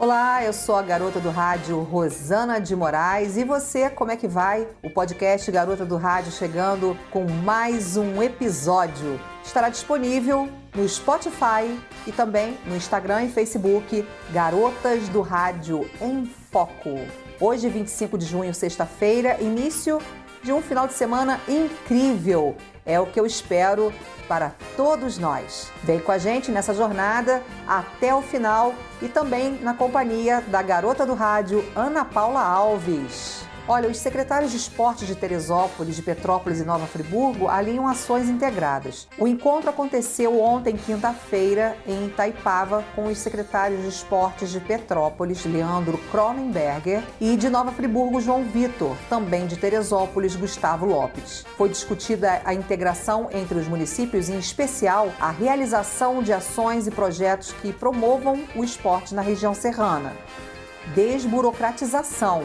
Olá, eu sou a garota do rádio Rosana de Moraes e você, como é que vai? O podcast Garota do Rádio chegando com mais um episódio. Estará disponível no Spotify e também no Instagram e Facebook Garotas do Rádio em Foco. Hoje, 25 de junho, sexta-feira, início de um final de semana incrível. É o que eu espero para todos nós. Vem com a gente nessa jornada até o final e também na companhia da garota do rádio Ana Paula Alves. Olha, os secretários de esportes de Teresópolis, de Petrópolis e Nova Friburgo alinham ações integradas. O encontro aconteceu ontem, quinta-feira, em Itaipava, com os secretários de esportes de Petrópolis, Leandro Cronenberger, e de Nova Friburgo, João Vitor, também de Teresópolis, Gustavo Lopes. Foi discutida a integração entre os municípios, em especial a realização de ações e projetos que promovam o esporte na região serrana. Desburocratização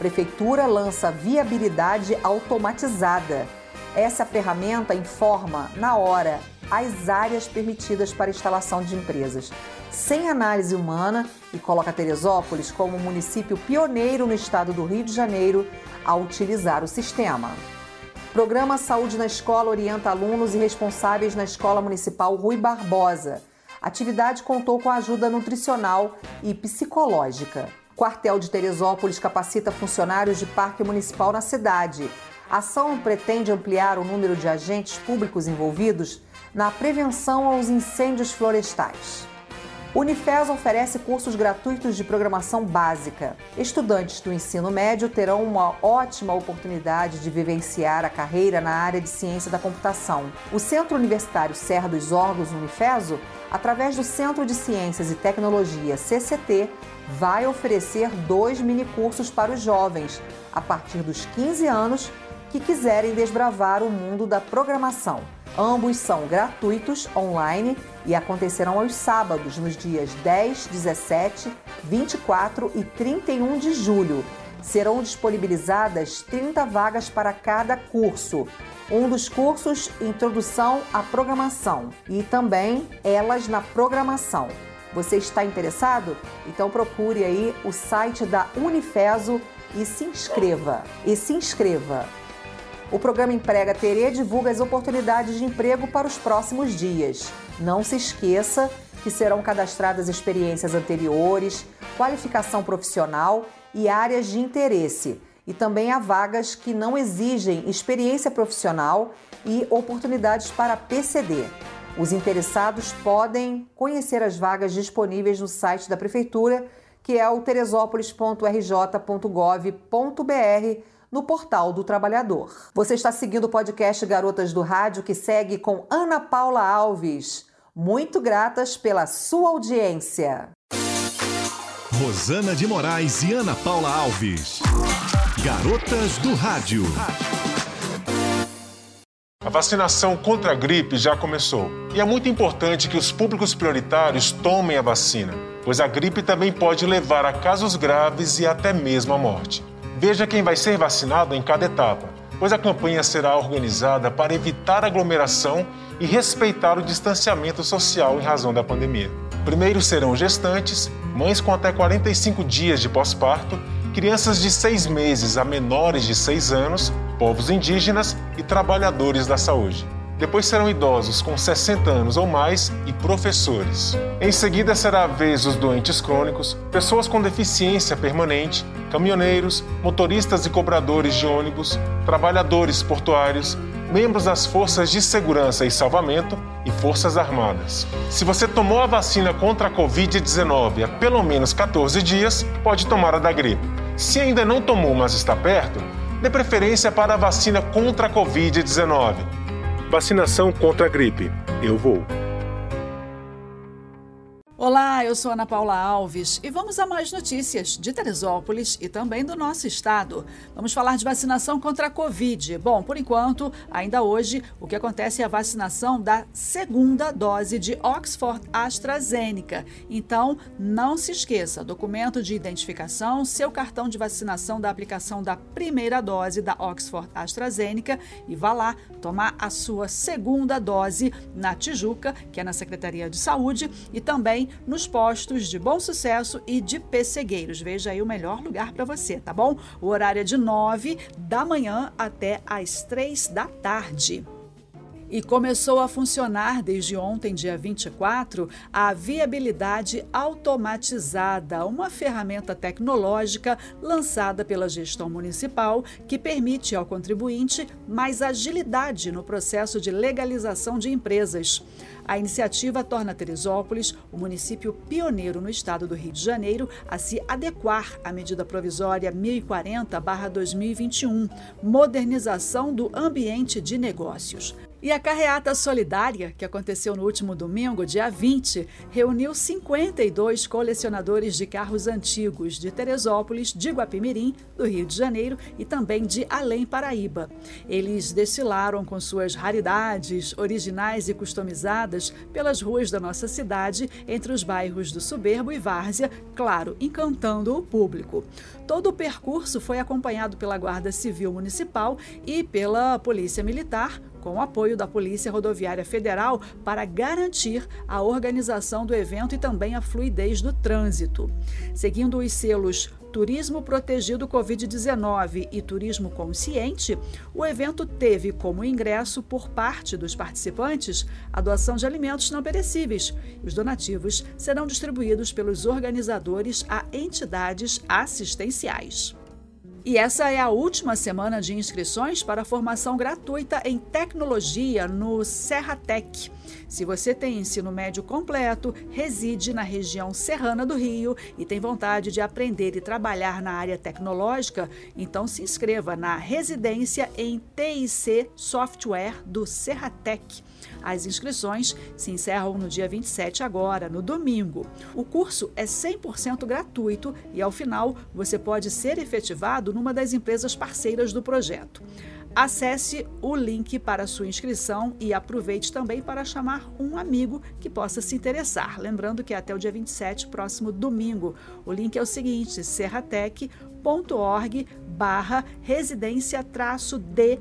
Prefeitura lança viabilidade automatizada. Essa ferramenta informa, na hora, as áreas permitidas para instalação de empresas, sem análise humana, e coloca Teresópolis como município pioneiro no estado do Rio de Janeiro a utilizar o sistema. Programa Saúde na Escola orienta alunos e responsáveis na Escola Municipal Rui Barbosa. A atividade contou com a ajuda nutricional e psicológica. Quartel de Teresópolis capacita funcionários de parque municipal na cidade. A ação pretende ampliar o número de agentes públicos envolvidos na prevenção aos incêndios florestais. Unifes oferece cursos gratuitos de programação básica. Estudantes do ensino médio terão uma ótima oportunidade de vivenciar a carreira na área de ciência da computação. O Centro Universitário Serra dos Órgãos Unifeso, através do Centro de Ciências e Tecnologia CCT, vai oferecer dois minicursos para os jovens, a partir dos 15 anos, que quiserem desbravar o mundo da programação. Ambos são gratuitos, online e acontecerão aos sábados, nos dias 10, 17, 24 e 31 de julho. Serão disponibilizadas 30 vagas para cada curso. Um dos cursos, Introdução à Programação, e também Elas na Programação. Você está interessado? Então procure aí o site da Unifeso e se inscreva. E se inscreva. O programa Emprega Terê divulga as oportunidades de emprego para os próximos dias. Não se esqueça que serão cadastradas experiências anteriores, qualificação profissional e áreas de interesse. E também há vagas que não exigem experiência profissional e oportunidades para PCD. Os interessados podem conhecer as vagas disponíveis no site da Prefeitura, que é o teresópolis.rj.gov.br, no portal do trabalhador. Você está seguindo o podcast Garotas do Rádio, que segue com Ana Paula Alves. Muito gratas pela sua audiência. Rosana de Moraes e Ana Paula Alves. Garotas do Rádio. A vacinação contra a gripe já começou. E é muito importante que os públicos prioritários tomem a vacina, pois a gripe também pode levar a casos graves e até mesmo a morte. Veja quem vai ser vacinado em cada etapa, pois a campanha será organizada para evitar aglomeração e respeitar o distanciamento social em razão da pandemia. Primeiro serão gestantes, mães com até 45 dias de pós-parto, crianças de 6 meses a menores de 6 anos povos indígenas e trabalhadores da saúde. Depois serão idosos com 60 anos ou mais e professores. Em seguida será a vez dos doentes crônicos, pessoas com deficiência permanente, caminhoneiros, motoristas e cobradores de ônibus, trabalhadores portuários, membros das forças de segurança e salvamento e forças armadas. Se você tomou a vacina contra a Covid-19 há pelo menos 14 dias, pode tomar a da gripe. Se ainda não tomou, mas está perto, dê preferência para a vacina contra a Covid-19. Vacinação contra a gripe. Eu vou. Olá, eu sou Ana Paula Alves e vamos a mais notícias de Teresópolis e também do nosso estado. Vamos falar de vacinação contra a Covid. Bom, por enquanto, ainda hoje, o que acontece é a vacinação da segunda dose de Oxford AstraZeneca. Então, não se esqueça: documento de identificação, seu cartão de vacinação da aplicação da primeira dose da Oxford AstraZeneca e vá lá tomar a sua segunda dose na Tijuca, que é na Secretaria de Saúde, e também nos postos de Bom Sucesso e de Pessegueiros. Veja aí o melhor lugar para você, tá bom? O horário é de 9 da manhã até às 3 da tarde e começou a funcionar desde ontem, dia 24, a viabilidade automatizada, uma ferramenta tecnológica lançada pela gestão municipal que permite ao contribuinte mais agilidade no processo de legalização de empresas. A iniciativa torna Teresópolis o município pioneiro no estado do Rio de Janeiro a se adequar à medida provisória 1040-2021, modernização do ambiente de negócios. E a carreata solidária, que aconteceu no último domingo, dia 20, reuniu 52 colecionadores de carros antigos de Teresópolis, de Guapimirim, do Rio de Janeiro e também de Além Paraíba. Eles desfilaram com suas raridades originais e customizadas pelas ruas da nossa cidade, entre os bairros do Soberbo e Várzea, claro, encantando o público. Todo o percurso foi acompanhado pela Guarda Civil Municipal e pela Polícia Militar, com o apoio da Polícia Rodoviária Federal para garantir a organização do evento e também a fluidez do trânsito. Seguindo os selos Turismo Protegido Covid-19 e Turismo Consciente, o evento teve como ingresso por parte dos participantes a doação de alimentos não perecíveis. Os donativos serão distribuídos pelos organizadores a entidades assistenciais. E essa é a última semana de inscrições para a formação gratuita em tecnologia no Serratec. Se você tem ensino médio completo, reside na região serrana do Rio e tem vontade de aprender e trabalhar na área tecnológica, então se inscreva na residência em TIC Software do Serratec. As inscrições se encerram no dia 27 agora, no domingo. O curso é 100% gratuito e ao final você pode ser efetivado numa das empresas parceiras do projeto. Acesse o link para sua inscrição e aproveite também para chamar um amigo que possa se interessar. Lembrando que é até o dia 27, próximo domingo. O link é o seguinte: serratec.org barra residência D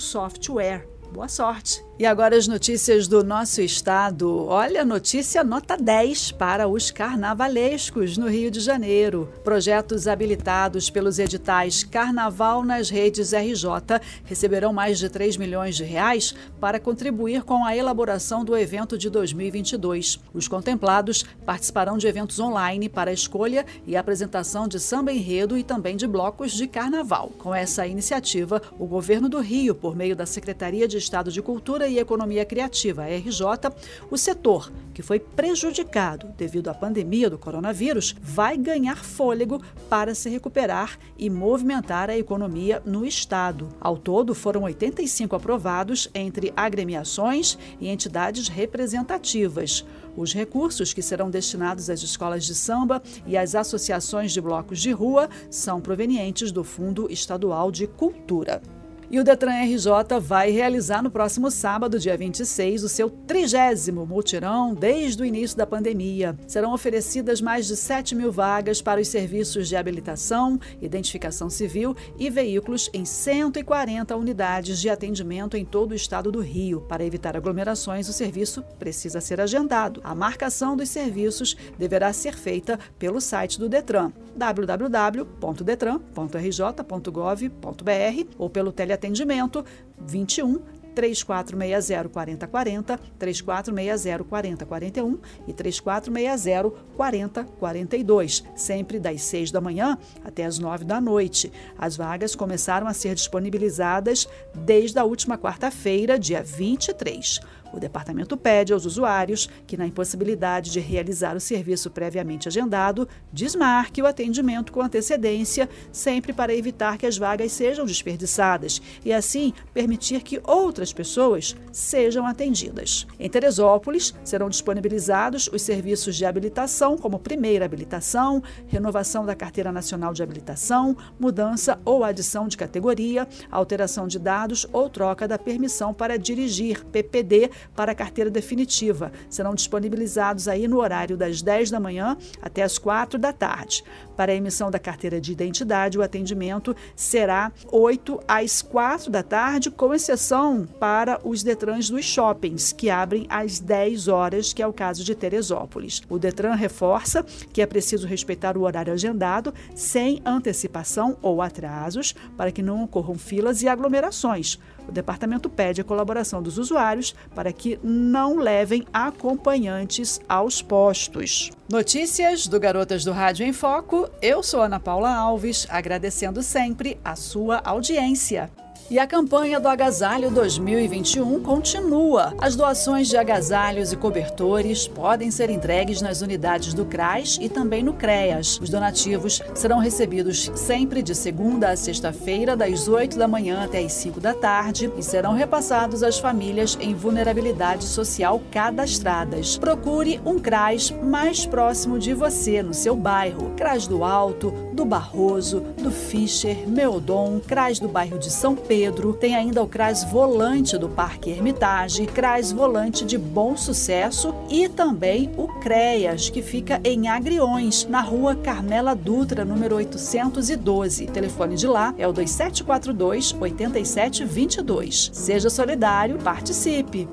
software. Boa sorte! E agora as notícias do nosso estado. Olha, notícia nota 10 para os carnavalescos no Rio de Janeiro. Projetos habilitados pelos editais Carnaval nas redes RJ receberão mais de 3 milhões de reais para contribuir com a elaboração do evento de 2022. Os contemplados participarão de eventos online para escolha e apresentação de samba enredo e também de blocos de carnaval. Com essa iniciativa, o governo do Rio, por meio da Secretaria de Estado de Cultura e Economia Criativa, RJ, o setor, que foi prejudicado devido à pandemia do coronavírus, vai ganhar fôlego para se recuperar e movimentar a economia no Estado. Ao todo, foram 85 aprovados entre agremiações e entidades representativas. Os recursos que serão destinados às escolas de samba e às associações de blocos de rua são provenientes do Fundo Estadual de Cultura. E o Detran RJ vai realizar no próximo sábado, dia 26, o seu trigésimo multirão desde o início da pandemia. Serão oferecidas mais de 7 mil vagas para os serviços de habilitação, identificação civil e veículos em 140 unidades de atendimento em todo o estado do Rio. Para evitar aglomerações, o serviço precisa ser agendado. A marcação dos serviços deverá ser feita pelo site do Detran, www.detran.rj.gov.br ou pelo telefone atendimento 21 3460 4040, 3460 4041 e 3460 4042, sempre das 6 da manhã até as 9 da noite. As vagas começaram a ser disponibilizadas desde a última quarta-feira, dia 23. O departamento pede aos usuários que, na impossibilidade de realizar o serviço previamente agendado, desmarque o atendimento com antecedência, sempre para evitar que as vagas sejam desperdiçadas e, assim, permitir que outras pessoas sejam atendidas. Em Teresópolis, serão disponibilizados os serviços de habilitação, como primeira habilitação, renovação da Carteira Nacional de Habilitação, mudança ou adição de categoria, alteração de dados ou troca da permissão para dirigir, PPD, para a carteira definitiva. Serão disponibilizados aí no horário das 10 da manhã até as 4 da tarde. Para a emissão da carteira de identidade, o atendimento será 8 às 4 da tarde, com exceção para os Detrans dos shoppings, que abrem às 10 horas, que é o caso de Teresópolis. O Detran reforça que é preciso respeitar o horário agendado sem antecipação ou atrasos, para que não ocorram filas e aglomerações. O departamento pede a colaboração dos usuários para que não levem acompanhantes aos postos. Notícias do Garotas do Rádio em Foco. Eu sou Ana Paula Alves, agradecendo sempre a sua audiência. E a campanha do Agasalho 2021 continua. As doações de agasalhos e cobertores podem ser entregues nas unidades do CRAS e também no CREAS. Os donativos serão recebidos sempre de segunda a sexta-feira, das 8 da manhã até as 5 da tarde, e serão repassados às famílias em vulnerabilidade social cadastradas. Procure um CRAS mais próximo de você, no seu bairro. CRAS do Alto, do Barroso, do Fischer, Meodon, CRAS do bairro de São Pedro tem ainda o CRAS Volante do Parque Hermitage, CRAS Volante de Bom Sucesso e também o CREAS, que fica em Agriões, na rua Carmela Dutra, número 812. O telefone de lá é o 2742 8722. Seja solidário, participe.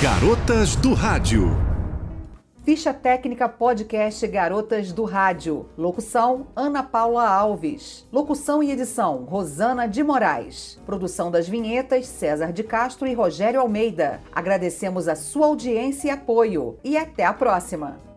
Garotas do Rádio. Ficha Técnica Podcast Garotas do Rádio. Locução: Ana Paula Alves. Locução e edição: Rosana de Moraes. Produção das vinhetas: César de Castro e Rogério Almeida. Agradecemos a sua audiência e apoio. E até a próxima!